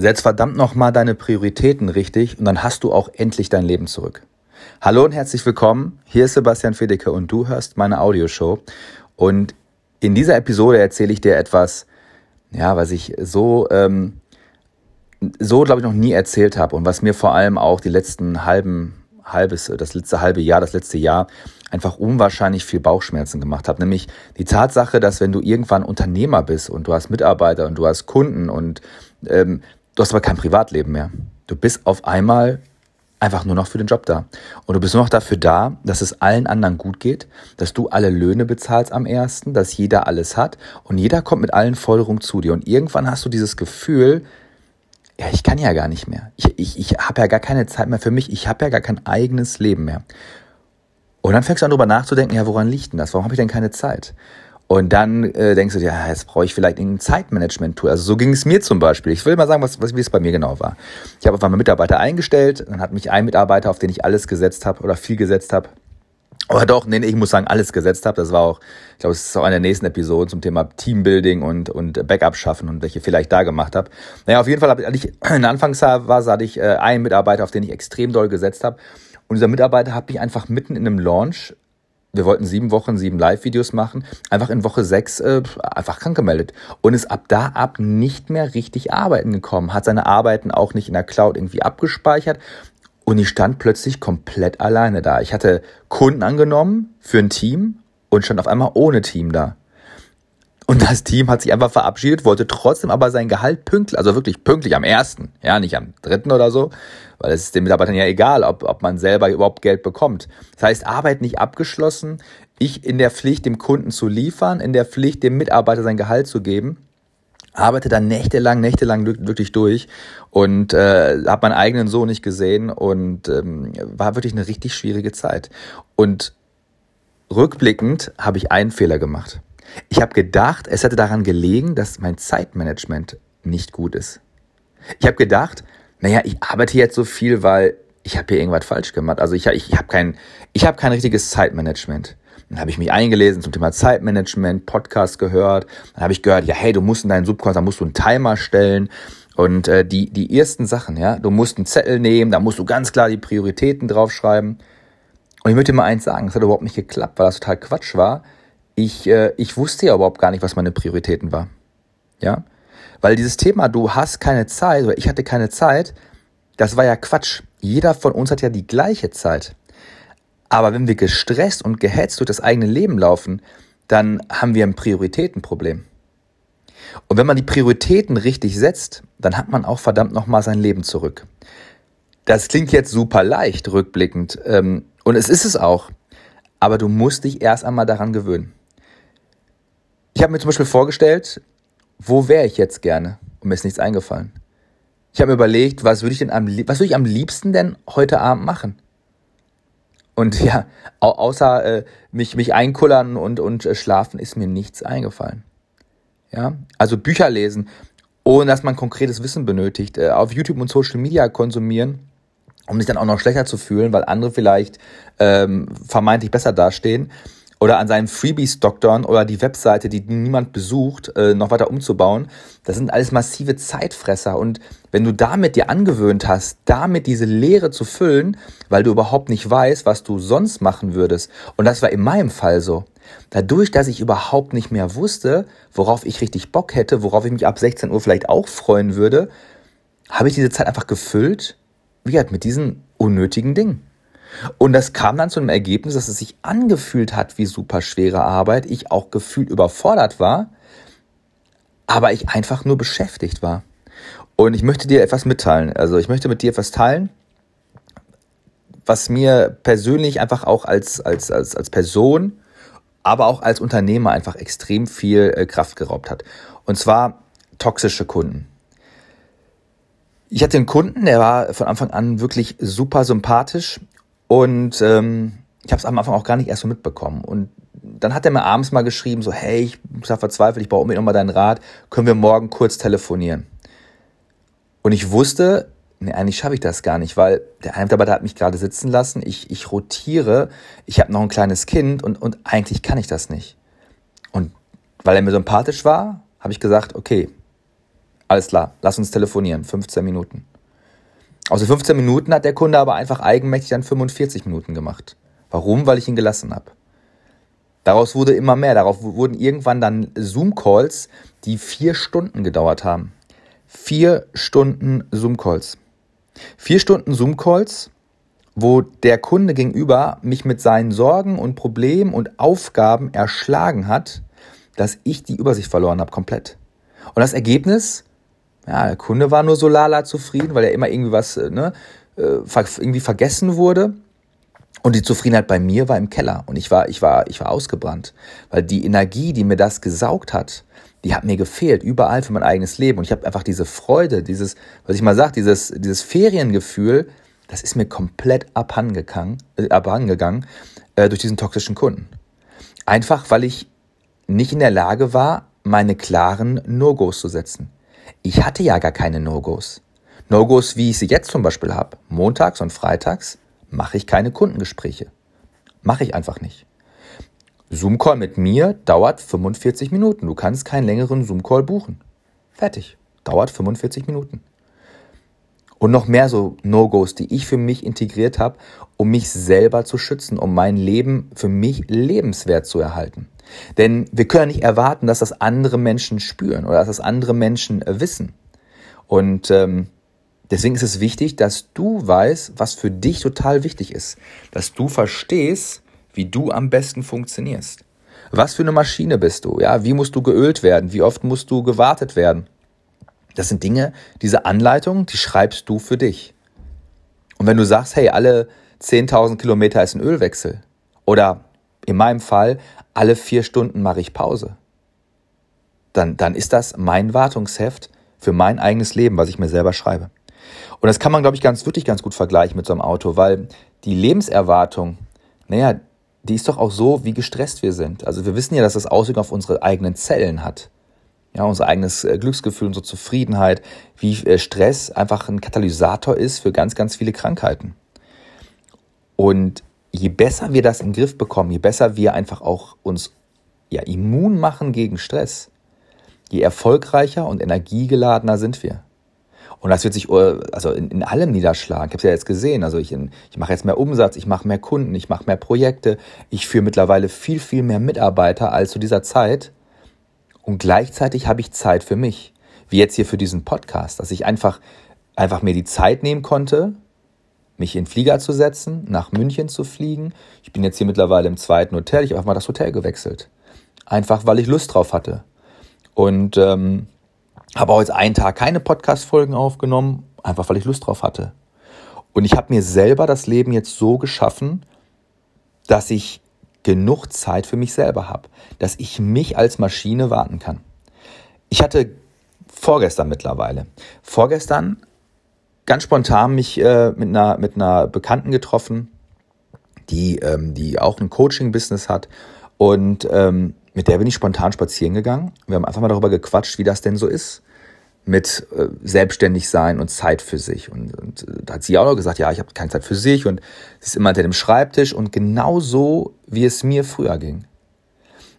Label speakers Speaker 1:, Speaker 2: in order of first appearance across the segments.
Speaker 1: Setz verdammt nochmal deine Prioritäten richtig und dann hast du auch endlich dein Leben zurück. Hallo und herzlich willkommen. Hier ist Sebastian Fedeke und du hörst meine Audioshow. Und in dieser Episode erzähle ich dir etwas, ja, was ich so, ähm, so glaube ich noch nie erzählt habe und was mir vor allem auch die letzten halben, halbes, das letzte halbe Jahr, das letzte Jahr einfach unwahrscheinlich viel Bauchschmerzen gemacht hat. Nämlich die Tatsache, dass wenn du irgendwann Unternehmer bist und du hast Mitarbeiter und du hast Kunden und ähm, Du hast aber kein Privatleben mehr. Du bist auf einmal einfach nur noch für den Job da. Und du bist nur noch dafür da, dass es allen anderen gut geht, dass du alle Löhne bezahlst am ersten, dass jeder alles hat und jeder kommt mit allen Forderungen zu dir. Und irgendwann hast du dieses Gefühl, ja, ich kann ja gar nicht mehr. Ich, ich, ich habe ja gar keine Zeit mehr für mich. Ich habe ja gar kein eigenes Leben mehr. Und dann fängst du an, darüber nachzudenken, ja, woran liegt denn das? Warum habe ich denn keine Zeit? Und dann äh, denkst du dir, ja, jetzt brauche ich vielleicht ein Zeitmanagement-Tool. Also so ging es mir zum Beispiel. Ich will mal sagen, was, was, wie es bei mir genau war. Ich habe einfach mal Mitarbeiter eingestellt, dann hat mich ein Mitarbeiter, auf den ich alles gesetzt habe oder viel gesetzt habe, oder doch, nee, ich muss sagen, alles gesetzt habe. Das war auch, ich glaube, es ist auch eine der nächsten Episoden zum Thema Teambuilding und, und Backup schaffen und welche vielleicht da gemacht habe. Naja, auf jeden Fall, als ich in der Anfangsphase hatte ich äh, einen Mitarbeiter, auf den ich extrem doll gesetzt habe. Und dieser Mitarbeiter hat mich einfach mitten in einem Launch wir wollten sieben Wochen, sieben Live-Videos machen, einfach in Woche sechs äh, einfach krank gemeldet und ist ab da ab nicht mehr richtig arbeiten gekommen, hat seine Arbeiten auch nicht in der Cloud irgendwie abgespeichert und ich stand plötzlich komplett alleine da. Ich hatte Kunden angenommen für ein Team und stand auf einmal ohne Team da. Und das Team hat sich einfach verabschiedet, wollte trotzdem aber sein Gehalt pünktlich, also wirklich pünktlich am ersten, ja, nicht am dritten oder so, weil es ist den Mitarbeitern ja egal, ob, ob man selber überhaupt Geld bekommt. Das heißt, Arbeit nicht abgeschlossen, ich in der Pflicht, dem Kunden zu liefern, in der Pflicht, dem Mitarbeiter sein Gehalt zu geben arbeite dann nächtelang, nächtelang wirklich durch und äh, habe meinen eigenen Sohn nicht gesehen und ähm, war wirklich eine richtig schwierige Zeit. Und rückblickend habe ich einen Fehler gemacht. Ich habe gedacht, es hätte daran gelegen, dass mein Zeitmanagement nicht gut ist. Ich habe gedacht, naja, ich arbeite jetzt so viel, weil ich habe hier irgendwas falsch gemacht. Also ich, ich, ich habe kein, hab kein richtiges Zeitmanagement. Dann habe ich mich eingelesen zum Thema Zeitmanagement, Podcast gehört. Dann habe ich gehört, ja, hey, du musst in deinen Subkonto, da musst du einen Timer stellen. Und äh, die, die ersten Sachen, ja, du musst einen Zettel nehmen, da musst du ganz klar die Prioritäten draufschreiben. Und ich möchte dir mal eins sagen, es hat überhaupt nicht geklappt, weil das total Quatsch war, ich, äh, ich wusste ja überhaupt gar nicht, was meine Prioritäten war. Ja? Weil dieses Thema, du hast keine Zeit oder ich hatte keine Zeit, das war ja Quatsch. Jeder von uns hat ja die gleiche Zeit. Aber wenn wir gestresst und gehetzt durch das eigene Leben laufen, dann haben wir ein Prioritätenproblem. Und wenn man die Prioritäten richtig setzt, dann hat man auch verdammt nochmal sein Leben zurück. Das klingt jetzt super leicht rückblickend ähm, und es ist es auch, aber du musst dich erst einmal daran gewöhnen. Ich habe mir zum Beispiel vorgestellt, wo wäre ich jetzt gerne? Und mir ist nichts eingefallen. Ich habe mir überlegt, was würde ich denn am, was würde ich am liebsten denn heute Abend machen? Und ja, außer äh, mich, mich einkullern und, und äh, schlafen ist mir nichts eingefallen. Ja, also Bücher lesen, ohne dass man konkretes Wissen benötigt, äh, auf YouTube und Social Media konsumieren, um sich dann auch noch schlechter zu fühlen, weil andere vielleicht ähm, vermeintlich besser dastehen oder an seinen Freebies doktern oder die Webseite, die niemand besucht, äh, noch weiter umzubauen. Das sind alles massive Zeitfresser. Und wenn du damit dir angewöhnt hast, damit diese Leere zu füllen, weil du überhaupt nicht weißt, was du sonst machen würdest, und das war in meinem Fall so, dadurch, dass ich überhaupt nicht mehr wusste, worauf ich richtig Bock hätte, worauf ich mich ab 16 Uhr vielleicht auch freuen würde, habe ich diese Zeit einfach gefüllt, wie halt mit diesen unnötigen Dingen. Und das kam dann zu einem Ergebnis, dass es sich angefühlt hat wie super schwere Arbeit, ich auch gefühlt überfordert war, aber ich einfach nur beschäftigt war. Und ich möchte dir etwas mitteilen. Also ich möchte mit dir etwas teilen, was mir persönlich einfach auch als, als, als, als Person, aber auch als Unternehmer einfach extrem viel äh, Kraft geraubt hat. Und zwar toxische Kunden. Ich hatte einen Kunden, der war von Anfang an wirklich super sympathisch und ähm, ich habe es am Anfang auch gar nicht erst so mitbekommen. Und dann hat er mir abends mal geschrieben, so, hey, ich bin verzweifelt, ich brauche unbedingt nochmal deinen Rat, können wir morgen kurz telefonieren? Und ich wusste, nee, eigentlich schaffe ich das gar nicht, weil der eine hat mich gerade sitzen lassen, ich, ich rotiere, ich habe noch ein kleines Kind und, und eigentlich kann ich das nicht. Und weil er mir sympathisch war, habe ich gesagt, okay, Alles klar, lass uns telefonieren, 15 Minuten. Den 15 Minuten hat der Kunde aber einfach eigenmächtig dann 45 Minuten gemacht. Warum? Weil ich ihn gelassen habe. Daraus wurde immer mehr. Darauf wurden irgendwann dann Zoom-Calls, die vier Stunden gedauert haben. Vier Stunden Zoom-Calls. Vier Stunden Zoom-Calls, wo der Kunde gegenüber mich mit seinen Sorgen und Problemen und Aufgaben erschlagen hat, dass ich die Übersicht verloren habe komplett. Und das Ergebnis, ja, der Kunde war nur so lala zufrieden, weil er immer irgendwie was äh, ne, äh, irgendwie vergessen wurde. Und die Zufriedenheit bei mir war im Keller und ich war, ich war, ich war ausgebrannt, weil die Energie, die mir das gesaugt hat, die hat mir gefehlt überall für mein eigenes Leben und ich habe einfach diese Freude, dieses, was ich mal sage, dieses, dieses Feriengefühl, das ist mir komplett abhandengegangen, äh, abhandengegangen äh, durch diesen toxischen Kunden. Einfach, weil ich nicht in der Lage war, meine klaren No-Gos zu setzen. Ich hatte ja gar keine No-Gos. No-Gos, wie ich sie jetzt zum Beispiel habe, montags und freitags, mache ich keine Kundengespräche. Mache ich einfach nicht. Zoom-Call mit mir dauert 45 Minuten. Du kannst keinen längeren Zoom-Call buchen. Fertig. Dauert 45 Minuten. Und noch mehr so No-Gos, die ich für mich integriert habe, um mich selber zu schützen, um mein Leben für mich lebenswert zu erhalten. Denn wir können nicht erwarten, dass das andere Menschen spüren oder dass das andere Menschen wissen. Und ähm, Deswegen ist es wichtig, dass du weißt, was für dich total wichtig ist. Dass du verstehst, wie du am besten funktionierst. Was für eine Maschine bist du? Ja, wie musst du geölt werden? Wie oft musst du gewartet werden? Das sind Dinge, diese Anleitung, die schreibst du für dich. Und wenn du sagst, hey, alle 10.000 Kilometer ist ein Ölwechsel oder in meinem Fall, alle vier Stunden mache ich Pause, dann, dann ist das mein Wartungsheft für mein eigenes Leben, was ich mir selber schreibe. Und das kann man, glaube ich, ganz wirklich ganz gut vergleichen mit so einem Auto, weil die Lebenserwartung, naja, die ist doch auch so, wie gestresst wir sind. Also wir wissen ja, dass das Auswirkungen auf unsere eigenen Zellen hat. Ja, unser eigenes äh, Glücksgefühl, unsere Zufriedenheit, wie äh, Stress einfach ein Katalysator ist für ganz, ganz viele Krankheiten. Und je besser wir das in den Griff bekommen, je besser wir einfach auch uns ja, immun machen gegen Stress, je erfolgreicher und energiegeladener sind wir. Und das wird sich äh, also in, in allem niederschlagen. Ich habe es ja jetzt gesehen. Also ich, ich mache jetzt mehr Umsatz, ich mache mehr Kunden, ich mache mehr Projekte. Ich führe mittlerweile viel, viel mehr Mitarbeiter als zu dieser Zeit. Und gleichzeitig habe ich Zeit für mich. Wie jetzt hier für diesen Podcast, dass ich einfach, einfach mir die Zeit nehmen konnte, mich in den Flieger zu setzen, nach München zu fliegen. Ich bin jetzt hier mittlerweile im zweiten Hotel. Ich habe mal das Hotel gewechselt. Einfach, weil ich Lust drauf hatte. Und ähm, habe heute einen Tag keine Podcast-Folgen aufgenommen, einfach weil ich Lust drauf hatte. Und ich habe mir selber das Leben jetzt so geschaffen, dass ich genug Zeit für mich selber habe, dass ich mich als Maschine warten kann. Ich hatte vorgestern mittlerweile, vorgestern ganz spontan mich äh, mit, einer, mit einer Bekannten getroffen, die, ähm, die auch ein Coaching-Business hat und ähm, mit der bin ich spontan spazieren gegangen. Wir haben einfach mal darüber gequatscht, wie das denn so ist mit äh, selbstständig sein und Zeit für sich. Und, und äh, da hat sie auch noch gesagt, ja, ich habe keine Zeit für sich und sie ist immer hinter dem Schreibtisch und genau so, wie es mir früher ging.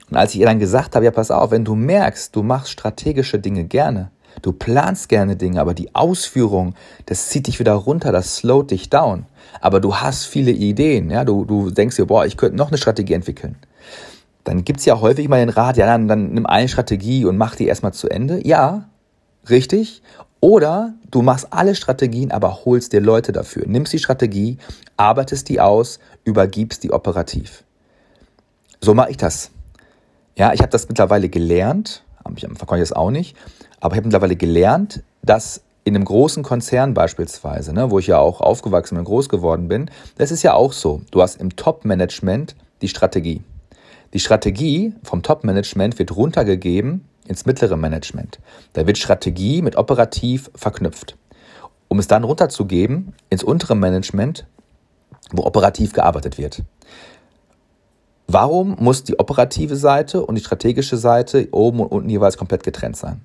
Speaker 1: Und als ich ihr dann gesagt habe, ja, pass auf, wenn du merkst, du machst strategische Dinge gerne, du planst gerne Dinge, aber die Ausführung, das zieht dich wieder runter, das slowt dich down. Aber du hast viele Ideen, ja, du, du denkst dir, boah, ich könnte noch eine Strategie entwickeln dann gibt's ja häufig mal den Rat, ja, dann, dann nimm eine Strategie und mach die erstmal zu Ende. Ja, richtig. Oder du machst alle Strategien, aber holst dir Leute dafür. Nimmst die Strategie, arbeitest die aus, übergibst die operativ. So mache ich das. Ja, ich habe das mittlerweile gelernt, konnte ich das auch nicht, aber ich habe mittlerweile gelernt, dass in einem großen Konzern beispielsweise, ne, wo ich ja auch aufgewachsen und groß geworden bin, das ist ja auch so. Du hast im Top-Management die Strategie. Die Strategie vom Top-Management wird runtergegeben ins mittlere Management. Da wird Strategie mit operativ verknüpft. Um es dann runterzugeben ins untere Management, wo operativ gearbeitet wird. Warum muss die operative Seite und die strategische Seite oben und unten jeweils komplett getrennt sein?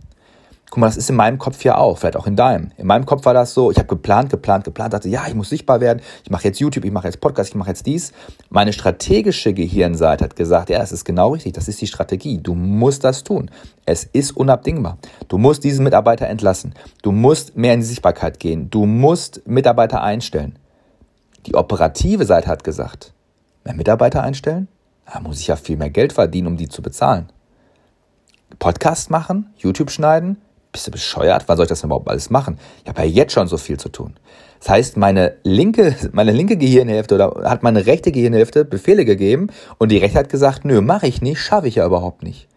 Speaker 1: Guck mal, das ist in meinem Kopf ja auch, vielleicht auch in deinem. In meinem Kopf war das so, ich habe geplant, geplant, geplant, dachte, ja, ich muss sichtbar werden, ich mache jetzt YouTube, ich mache jetzt Podcast, ich mache jetzt dies. Meine strategische Gehirnseite hat gesagt, ja, es ist genau richtig, das ist die Strategie. Du musst das tun. Es ist unabdingbar. Du musst diesen Mitarbeiter entlassen. Du musst mehr in die Sichtbarkeit gehen. Du musst Mitarbeiter einstellen. Die operative Seite hat gesagt, mehr Mitarbeiter einstellen? Da muss ich ja viel mehr Geld verdienen, um die zu bezahlen. Podcast machen, YouTube schneiden, bist du bescheuert? Wann soll ich das denn überhaupt alles machen? Ich habe ja jetzt schon so viel zu tun. Das heißt, meine linke, meine linke Gehirnhälfte oder hat meine rechte Gehirnhälfte Befehle gegeben und die rechte hat gesagt, nö, mache ich nicht, schaffe ich ja überhaupt nicht.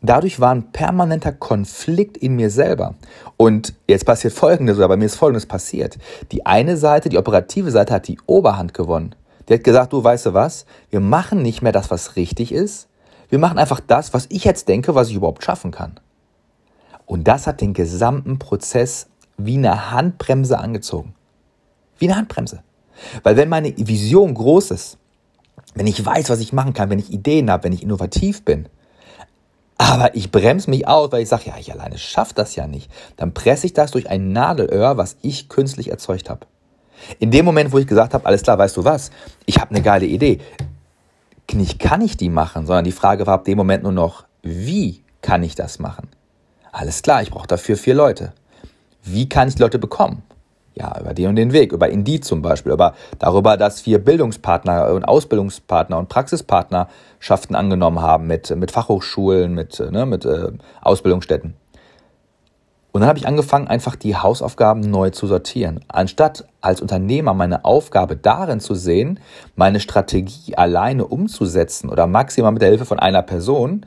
Speaker 1: Dadurch war ein permanenter Konflikt in mir selber. Und jetzt passiert Folgendes, oder bei mir ist Folgendes passiert. Die eine Seite, die operative Seite hat die Oberhand gewonnen. Die hat gesagt, du weißt du was, wir machen nicht mehr das, was richtig ist. Wir machen einfach das, was ich jetzt denke, was ich überhaupt schaffen kann. Und das hat den gesamten Prozess wie eine Handbremse angezogen. Wie eine Handbremse. Weil wenn meine Vision groß ist, wenn ich weiß, was ich machen kann, wenn ich Ideen habe, wenn ich innovativ bin, aber ich bremse mich aus, weil ich sage, ja, ich alleine schaffe das ja nicht, dann presse ich das durch ein Nadelöhr, was ich künstlich erzeugt habe. In dem Moment, wo ich gesagt habe, alles klar, weißt du was, ich habe eine geile Idee. Nicht kann ich die machen, sondern die Frage war ab dem Moment nur noch, wie kann ich das machen? Alles klar, ich brauche dafür vier Leute. Wie kann ich Leute bekommen? Ja, über den und den Weg, über Indeed zum Beispiel, aber darüber, dass wir Bildungspartner und Ausbildungspartner und Praxispartnerschaften angenommen haben mit, mit Fachhochschulen, mit, ne, mit äh, Ausbildungsstätten. Und dann habe ich angefangen, einfach die Hausaufgaben neu zu sortieren. Anstatt als Unternehmer meine Aufgabe darin zu sehen, meine Strategie alleine umzusetzen oder maximal mit der Hilfe von einer Person,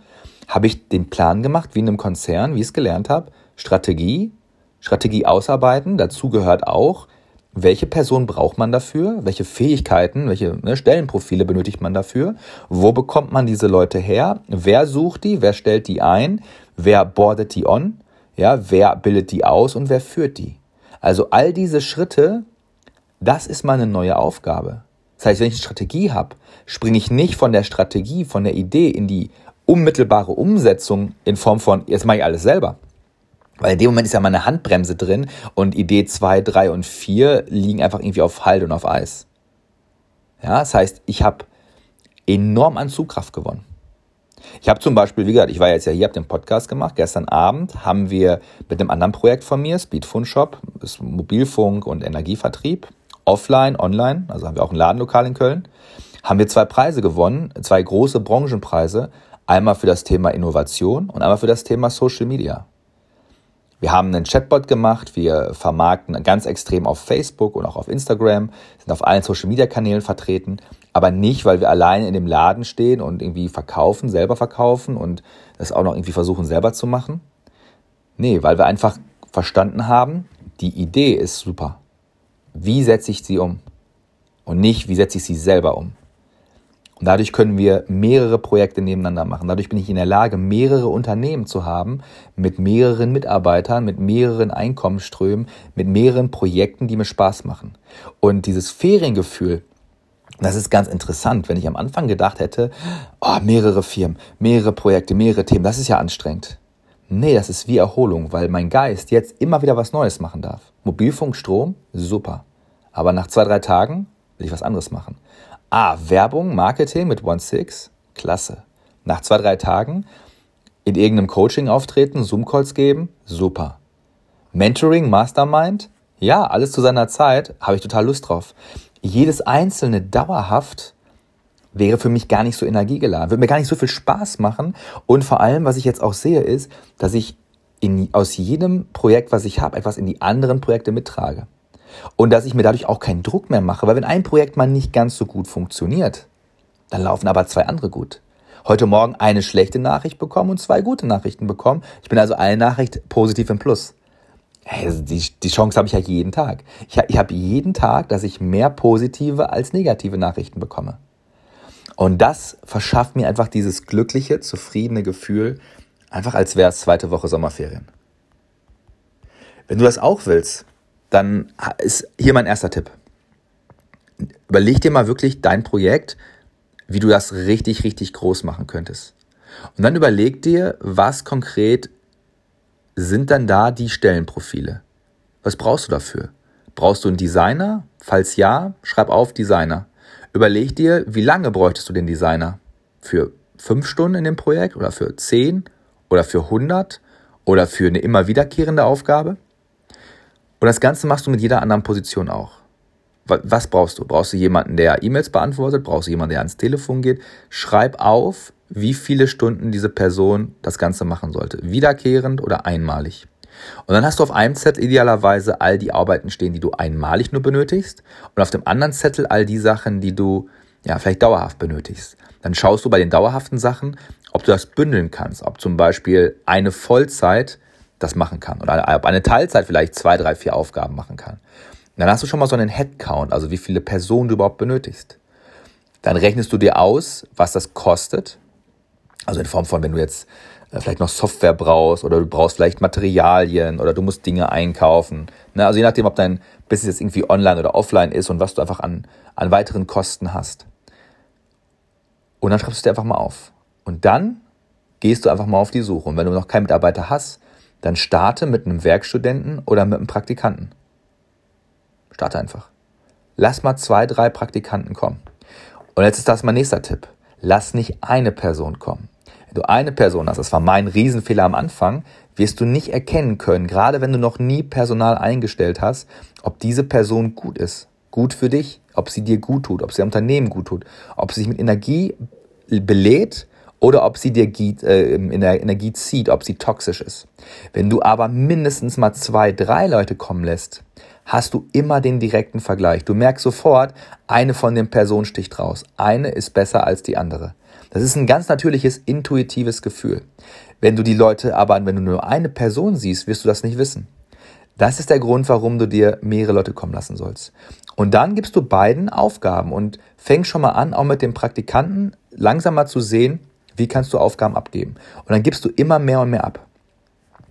Speaker 1: habe ich den Plan gemacht, wie in einem Konzern, wie ich es gelernt habe, Strategie, Strategie ausarbeiten. Dazu gehört auch, welche Person braucht man dafür, welche Fähigkeiten, welche ne, Stellenprofile benötigt man dafür, wo bekommt man diese Leute her, wer sucht die, wer stellt die ein, wer bordet die on, ja, wer bildet die aus und wer führt die. Also all diese Schritte, das ist meine neue Aufgabe. Das heißt, wenn ich eine Strategie habe, springe ich nicht von der Strategie, von der Idee in die unmittelbare Umsetzung in Form von, jetzt mache ich alles selber. Weil in dem Moment ist ja meine Handbremse drin und Idee 2, 3 und 4 liegen einfach irgendwie auf Halt und auf Eis. Ja, das heißt, ich habe enorm an Zugkraft gewonnen. Ich habe zum Beispiel, wie gesagt, ich war jetzt ja hier, habe den Podcast gemacht. Gestern Abend haben wir mit einem anderen Projekt von mir, Speedphone Shop, ist Mobilfunk und Energievertrieb, offline, online, also haben wir auch ein Ladenlokal in Köln, haben wir zwei Preise gewonnen, zwei große Branchenpreise Einmal für das Thema Innovation und einmal für das Thema Social Media. Wir haben einen Chatbot gemacht, wir vermarkten ganz extrem auf Facebook und auch auf Instagram, sind auf allen Social Media Kanälen vertreten, aber nicht, weil wir alleine in dem Laden stehen und irgendwie verkaufen, selber verkaufen und das auch noch irgendwie versuchen selber zu machen. Nee, weil wir einfach verstanden haben, die Idee ist super. Wie setze ich sie um? Und nicht, wie setze ich sie selber um? Und dadurch können wir mehrere Projekte nebeneinander machen. Dadurch bin ich in der Lage, mehrere Unternehmen zu haben, mit mehreren Mitarbeitern, mit mehreren Einkommensströmen, mit mehreren Projekten, die mir Spaß machen. Und dieses Feriengefühl, das ist ganz interessant, wenn ich am Anfang gedacht hätte, oh, mehrere Firmen, mehrere Projekte, mehrere Themen, das ist ja anstrengend. Nee, das ist wie Erholung, weil mein Geist jetzt immer wieder was Neues machen darf. Mobilfunk, Strom, super. Aber nach zwei, drei Tagen will ich was anderes machen. Ah, Werbung, Marketing mit OneSix, klasse. Nach zwei, drei Tagen in irgendeinem Coaching auftreten, Zoom-Calls geben, super. Mentoring, Mastermind, ja, alles zu seiner Zeit, habe ich total Lust drauf. Jedes einzelne dauerhaft wäre für mich gar nicht so energiegeladen, würde mir gar nicht so viel Spaß machen. Und vor allem, was ich jetzt auch sehe, ist, dass ich in, aus jedem Projekt, was ich habe, etwas in die anderen Projekte mittrage. Und dass ich mir dadurch auch keinen Druck mehr mache, weil wenn ein Projekt mal nicht ganz so gut funktioniert, dann laufen aber zwei andere gut. Heute Morgen eine schlechte Nachricht bekommen und zwei gute Nachrichten bekommen. Ich bin also eine Nachricht positiv im Plus. Also die, die Chance habe ich ja jeden Tag. Ich, ich habe jeden Tag, dass ich mehr positive als negative Nachrichten bekomme. Und das verschafft mir einfach dieses glückliche, zufriedene Gefühl, einfach als wäre es zweite Woche Sommerferien. Wenn du das auch willst, dann ist hier mein erster Tipp. Überleg dir mal wirklich dein Projekt, wie du das richtig, richtig groß machen könntest. Und dann überleg dir, was konkret sind dann da die Stellenprofile. Was brauchst du dafür? Brauchst du einen Designer? Falls ja, schreib auf Designer. Überleg dir, wie lange bräuchtest du den Designer? Für fünf Stunden in dem Projekt oder für zehn oder für 100 oder für eine immer wiederkehrende Aufgabe? Und das Ganze machst du mit jeder anderen Position auch. Was brauchst du? Brauchst du jemanden, der E-Mails beantwortet? Brauchst du jemanden, der ans Telefon geht? Schreib auf, wie viele Stunden diese Person das Ganze machen sollte. Wiederkehrend oder einmalig. Und dann hast du auf einem Zettel idealerweise all die Arbeiten stehen, die du einmalig nur benötigst und auf dem anderen Zettel all die Sachen, die du ja vielleicht dauerhaft benötigst. Dann schaust du bei den dauerhaften Sachen, ob du das bündeln kannst, ob zum Beispiel eine Vollzeit das machen kann oder ob eine Teilzeit vielleicht zwei, drei, vier Aufgaben machen kann. Dann hast du schon mal so einen Headcount, also wie viele Personen du überhaupt benötigst. Dann rechnest du dir aus, was das kostet. Also in Form von, wenn du jetzt äh, vielleicht noch Software brauchst oder du brauchst vielleicht Materialien oder du musst Dinge einkaufen. Ne? Also je nachdem, ob dein Business jetzt irgendwie online oder offline ist und was du einfach an, an weiteren Kosten hast. Und dann schreibst du dir einfach mal auf. Und dann gehst du einfach mal auf die Suche. Und wenn du noch keinen Mitarbeiter hast, dann starte mit einem Werkstudenten oder mit einem Praktikanten. Starte einfach. Lass mal zwei, drei Praktikanten kommen. Und jetzt ist das mein nächster Tipp. Lass nicht eine Person kommen. Wenn du eine Person hast, das war mein Riesenfehler am Anfang, wirst du nicht erkennen können, gerade wenn du noch nie Personal eingestellt hast, ob diese Person gut ist. Gut für dich, ob sie dir gut tut, ob sie dem Unternehmen gut tut, ob sie sich mit Energie belädt oder ob sie dir äh, in der Energie zieht, ob sie toxisch ist. Wenn du aber mindestens mal zwei, drei Leute kommen lässt, hast du immer den direkten Vergleich. Du merkst sofort, eine von den Personen sticht raus. Eine ist besser als die andere. Das ist ein ganz natürliches, intuitives Gefühl. Wenn du die Leute aber, wenn du nur eine Person siehst, wirst du das nicht wissen. Das ist der Grund, warum du dir mehrere Leute kommen lassen sollst. Und dann gibst du beiden Aufgaben und fängst schon mal an, auch mit dem Praktikanten langsam mal zu sehen, wie kannst du Aufgaben abgeben. Und dann gibst du immer mehr und mehr ab.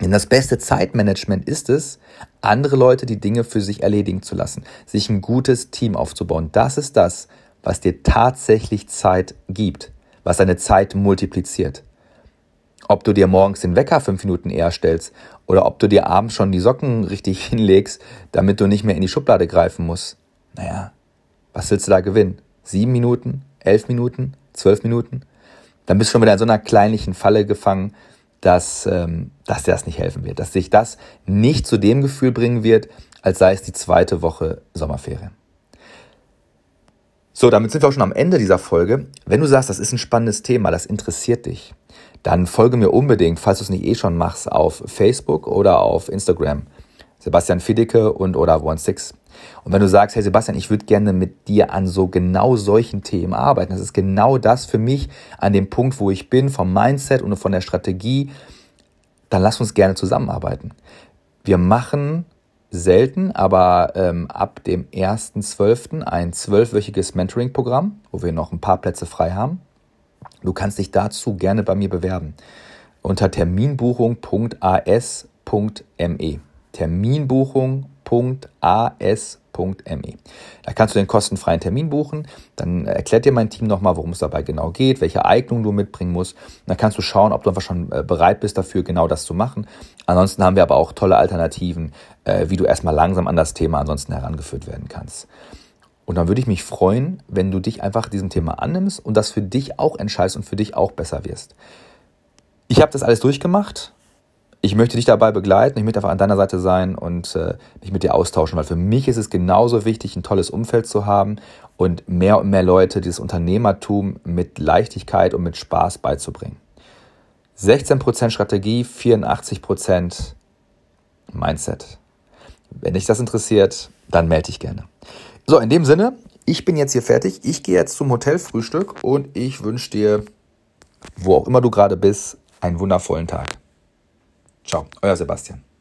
Speaker 1: Denn das beste Zeitmanagement ist es, andere Leute die Dinge für sich erledigen zu lassen, sich ein gutes Team aufzubauen. Das ist das, was dir tatsächlich Zeit gibt, was deine Zeit multipliziert. Ob du dir morgens den Wecker fünf Minuten eher stellst oder ob du dir abends schon die Socken richtig hinlegst, damit du nicht mehr in die Schublade greifen musst. Naja, was willst du da gewinnen? Sieben Minuten? Elf Minuten? Zwölf Minuten? Dann bist du schon wieder in so einer kleinlichen Falle gefangen, dass, ähm, dass dir das nicht helfen wird, dass sich das nicht zu dem Gefühl bringen wird, als sei es die zweite Woche Sommerferien. So, damit sind wir auch schon am Ende dieser Folge. Wenn du sagst, das ist ein spannendes Thema, das interessiert dich, dann folge mir unbedingt, falls du es nicht eh schon machst, auf Facebook oder auf Instagram. Sebastian Fiedeke und oder One Six. Und wenn du sagst, hey Sebastian, ich würde gerne mit dir an so genau solchen Themen arbeiten, das ist genau das für mich an dem Punkt, wo ich bin, vom Mindset und von der Strategie, dann lass uns gerne zusammenarbeiten. Wir machen selten, aber ähm, ab dem 1.12. ein zwölfwöchiges Mentoring-Programm, wo wir noch ein paar Plätze frei haben. Du kannst dich dazu gerne bei mir bewerben unter terminbuchung.as.me. Terminbuchung.as.me. Da kannst du den kostenfreien Termin buchen. Dann erklärt dir mein Team nochmal, worum es dabei genau geht, welche Eignung du mitbringen musst. Und dann kannst du schauen, ob du einfach schon äh, bereit bist dafür, genau das zu machen. Ansonsten haben wir aber auch tolle Alternativen, äh, wie du erstmal langsam an das Thema ansonsten herangeführt werden kannst. Und dann würde ich mich freuen, wenn du dich einfach diesem Thema annimmst und das für dich auch entscheidest und für dich auch besser wirst. Ich habe das alles durchgemacht ich möchte dich dabei begleiten, ich möchte einfach an deiner Seite sein und äh, mich mit dir austauschen, weil für mich ist es genauso wichtig, ein tolles Umfeld zu haben und mehr und mehr Leute dieses Unternehmertum mit Leichtigkeit und mit Spaß beizubringen. 16% Strategie, 84% Mindset. Wenn dich das interessiert, dann melde dich gerne. So, in dem Sinne, ich bin jetzt hier fertig. Ich gehe jetzt zum Hotelfrühstück und ich wünsche dir, wo auch immer du gerade bist, einen wundervollen Tag. Ciao, euer Sebastian.